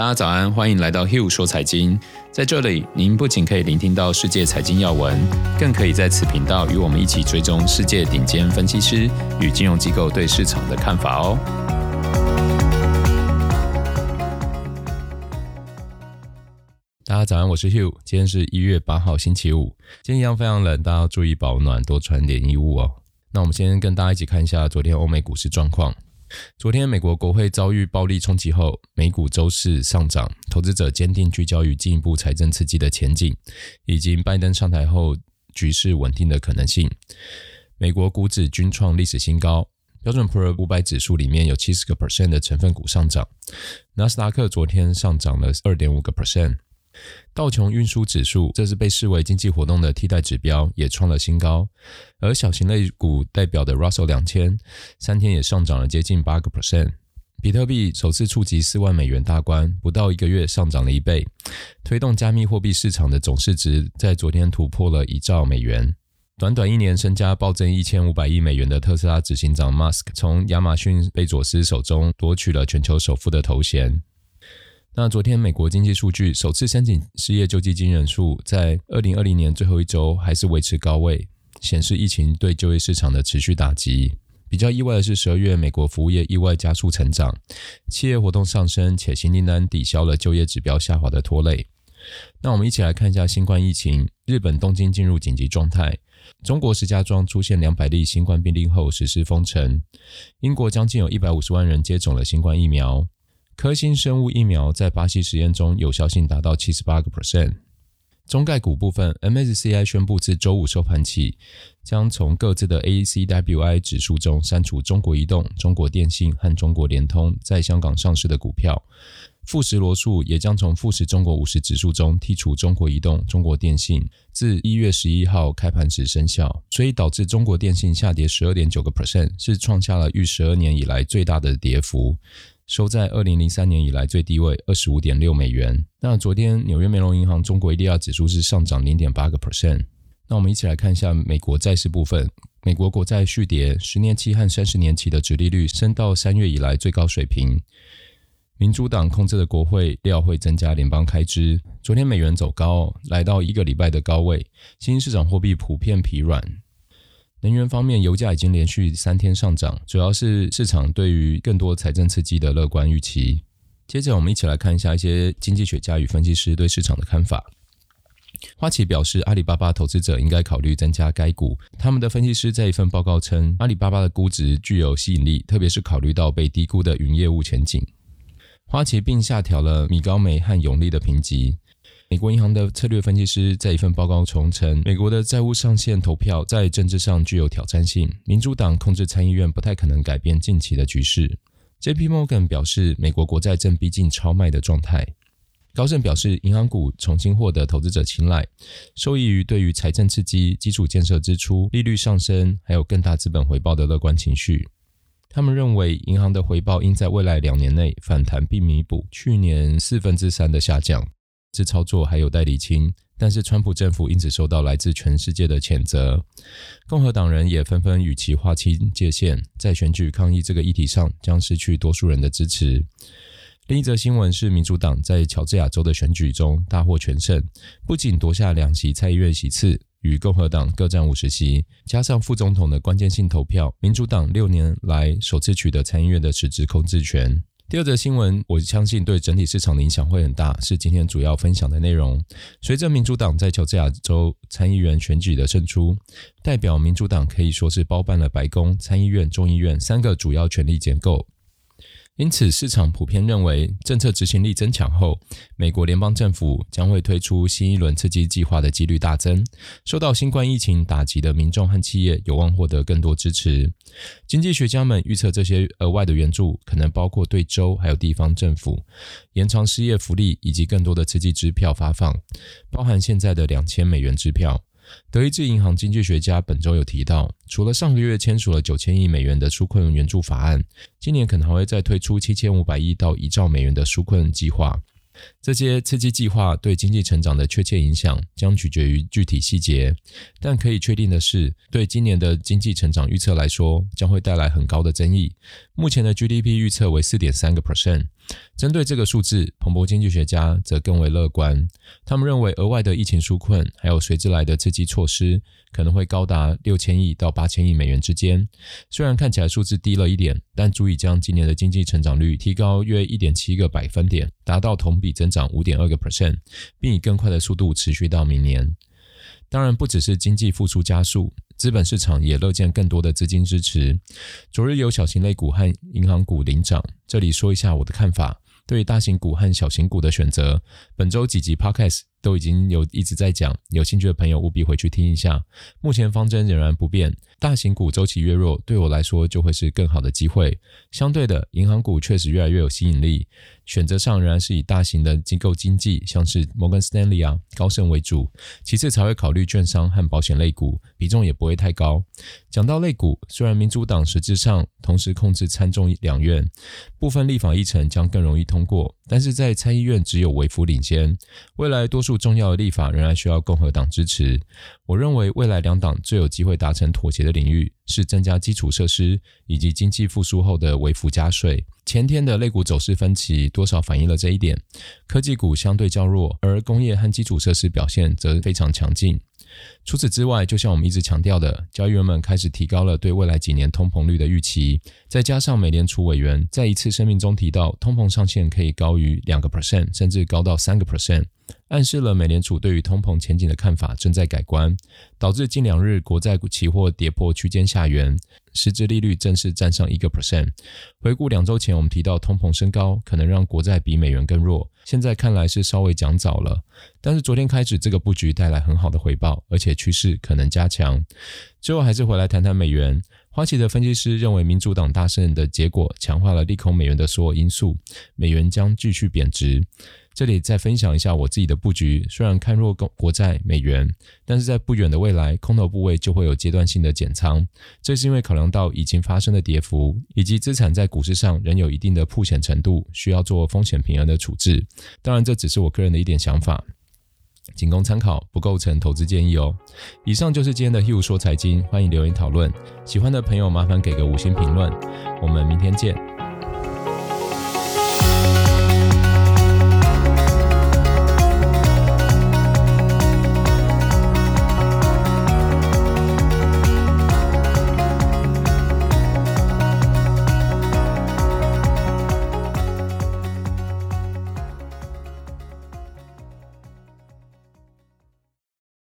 大家早安，欢迎来到 Hugh 说财经。在这里，您不仅可以聆听到世界财经要闻，更可以在此频道与我们一起追踪世界顶尖分析师与金融机构对市场的看法哦。大家早安，我是 Hugh，今天是一月八号星期五，今天一样非常冷，大家要注意保暖，多穿点衣物哦。那我们先跟大家一起看一下昨天欧美股市状况。昨天美国国会遭遇暴力冲击后，美股周四上涨，投资者坚定聚焦于进一步财政刺激的前景，以及拜登上台后局势稳定的可能性。美国股指均创历史新高，标准普尔五百指数里面有七十个 percent 的成分股上涨，纳斯达克昨天上涨了二点五个 percent。道琼运输指数，这是被视为经济活动的替代指标，也创了新高。而小型类股代表的 Russell 两千，三天也上涨了接近八个 percent。比特币首次触及四万美元大关，不到一个月上涨了一倍，推动加密货币市场的总市值在昨天突破了一兆美元。短短一年身家暴增一千五百亿美元的特斯拉执行长 Musk，从亚马逊贝佐斯手中夺取了全球首富的头衔。那昨天美国经济数据首次申请失业救济金人数在二零二零年最后一周还是维持高位，显示疫情对就业市场的持续打击。比较意外的是，十二月美国服务业意外加速成长，企业活动上升，且新订单抵消了就业指标下滑的拖累。那我们一起来看一下新冠疫情，日本东京进入紧急状态，中国石家庄出现两百例新冠病例后实施封城，英国将近有一百五十万人接种了新冠疫苗。科兴生物疫苗在巴西实验中有效性达到七十八个 percent。中概股部分，MSCI 宣布自周五收盘起，将从各自的 ACWI 指数中删除中国移动、中国电信和中国联通在香港上市的股票。富时罗素也将从富时中国五十指数中剔除中国移动、中国电信，自一月十一号开盘时生效，所以导致中国电信下跌十二点九个 percent，是创下了逾十二年以来最大的跌幅。收在二零零三年以来最低位二十五点六美元。那昨天纽约梅隆银行中国 ADR 指数是上涨零点八个 percent。那我们一起来看一下美国债市部分，美国国债续跌，十年期和三十年期的殖利率升到三月以来最高水平。民主党控制的国会料会增加联邦开支。昨天美元走高，来到一个礼拜的高位，新兴市场货币普遍疲软。能源方面，油价已经连续三天上涨，主要是市场对于更多财政刺激的乐观预期。接着，我们一起来看一下一些经济学家与分析师对市场的看法。花旗表示，阿里巴巴投资者应该考虑增加该股。他们的分析师在一份报告称，阿里巴巴的估值具有吸引力，特别是考虑到被低估的云业务前景。花旗并下调了米高梅和永利的评级。美国银行的策略分析师在一份报告中称，美国的债务上限投票在政治上具有挑战性，民主党控制参议院不太可能改变近期的局势。J.P. Morgan 表示，美国国债正逼近超卖的状态。高盛表示，银行股重新获得投资者青睐，受益于对于财政刺激、基础建设支出、利率上升，还有更大资本回报的乐观情绪。他们认为，银行的回报应在未来两年内反弹，并弥补去年四分之三的下降。这操作还有待厘清，但是川普政府因此受到来自全世界的谴责。共和党人也纷纷与其划清界限，在选举抗议这个议题上将失去多数人的支持。另一则新闻是，民主党在乔治亚州的选举中大获全胜，不仅夺下两席参议院席次，与共和党各占五十席，加上副总统的关键性投票，民主党六年来首次取得参议院的实质控制权。第二则新闻，我相信对整体市场的影响会很大，是今天主要分享的内容。随着民主党在乔治亚州参议员选举的胜出，代表民主党可以说是包办了白宫、参议院、众议院三个主要权力结构。因此，市场普遍认为，政策执行力增强后，美国联邦政府将会推出新一轮刺激计划的几率大增。受到新冠疫情打击的民众和企业有望获得更多支持。经济学家们预测，这些额外的援助可能包括对州还有地方政府延长失业福利，以及更多的刺激支票发放，包含现在的两千美元支票。德意志银行经济学家本周有提到，除了上个月签署了九千亿美元的纾困援助法案，今年可能还会再推出七千五百亿到一兆美元的纾困计划。这些刺激计划对经济成长的确切影响将取决于具体细节，但可以确定的是，对今年的经济成长预测来说，将会带来很高的争议。目前的 GDP 预测为四点三个 percent，针对这个数字，彭博经济学家则更为乐观。他们认为，额外的疫情纾困还有随之来的刺激措施，可能会高达六千亿到八千亿美元之间。虽然看起来数字低了一点，但足以将今年的经济成长率提高约一点七个百分点，达到同比增涨五点二个 percent，并以更快的速度持续到明年。当然，不只是经济复苏加速，资本市场也乐见更多的资金支持。昨日有小型类股和银行股领涨，这里说一下我的看法。对于大型股和小型股的选择，本周几集 Podcast 都已经有一直在讲，有兴趣的朋友务必回去听一下。目前方针仍然不变，大型股周期越弱，对我来说就会是更好的机会。相对的，银行股确实越来越有吸引力。选择上仍然是以大型的机构经济，像是摩根士丹利啊、高盛为主，其次才会考虑券商和保险类股，比重也不会太高。讲到类股，虽然民主党实质上同时控制参众两院，部分立法议程将更容易通过，但是在参议院只有微幅领先，未来多数重要的立法仍然需要共和党支持。我认为未来两党最有机会达成妥协的领域是增加基础设施以及经济复苏后的微幅加税。前天的类股走势分歧多少反映了这一点，科技股相对较弱，而工业和基础设施表现则非常强劲。除此之外，就像我们一直强调的，交易员们开始提高了对未来几年通膨率的预期，再加上美联储委员在一次声明中提到，通膨上限可以高于两个 percent，甚至高到三个 percent。暗示了美联储对于通膨前景的看法正在改观，导致近两日国债期货跌破区间下缘，实质利率正式站上一个 percent。回顾两周前，我们提到通膨升高可能让国债比美元更弱，现在看来是稍微讲早了。但是昨天开始，这个布局带来很好的回报，而且趋势可能加强。最后还是回来谈谈美元。花旗的分析师认为，民主党大胜的结果强化了利空美元的所有因素，美元将继续贬值。这里再分享一下我自己的布局，虽然看弱国国债美元，但是在不远的未来，空头部位就会有阶段性的减仓。这是因为考量到已经发生的跌幅，以及资产在股市上仍有一定的曝险程度，需要做风险平衡的处置。当然，这只是我个人的一点想法，仅供参考，不构成投资建议哦。以上就是今天的 Hugh 说财经，欢迎留言讨论。喜欢的朋友麻烦给个五星评论，我们明天见。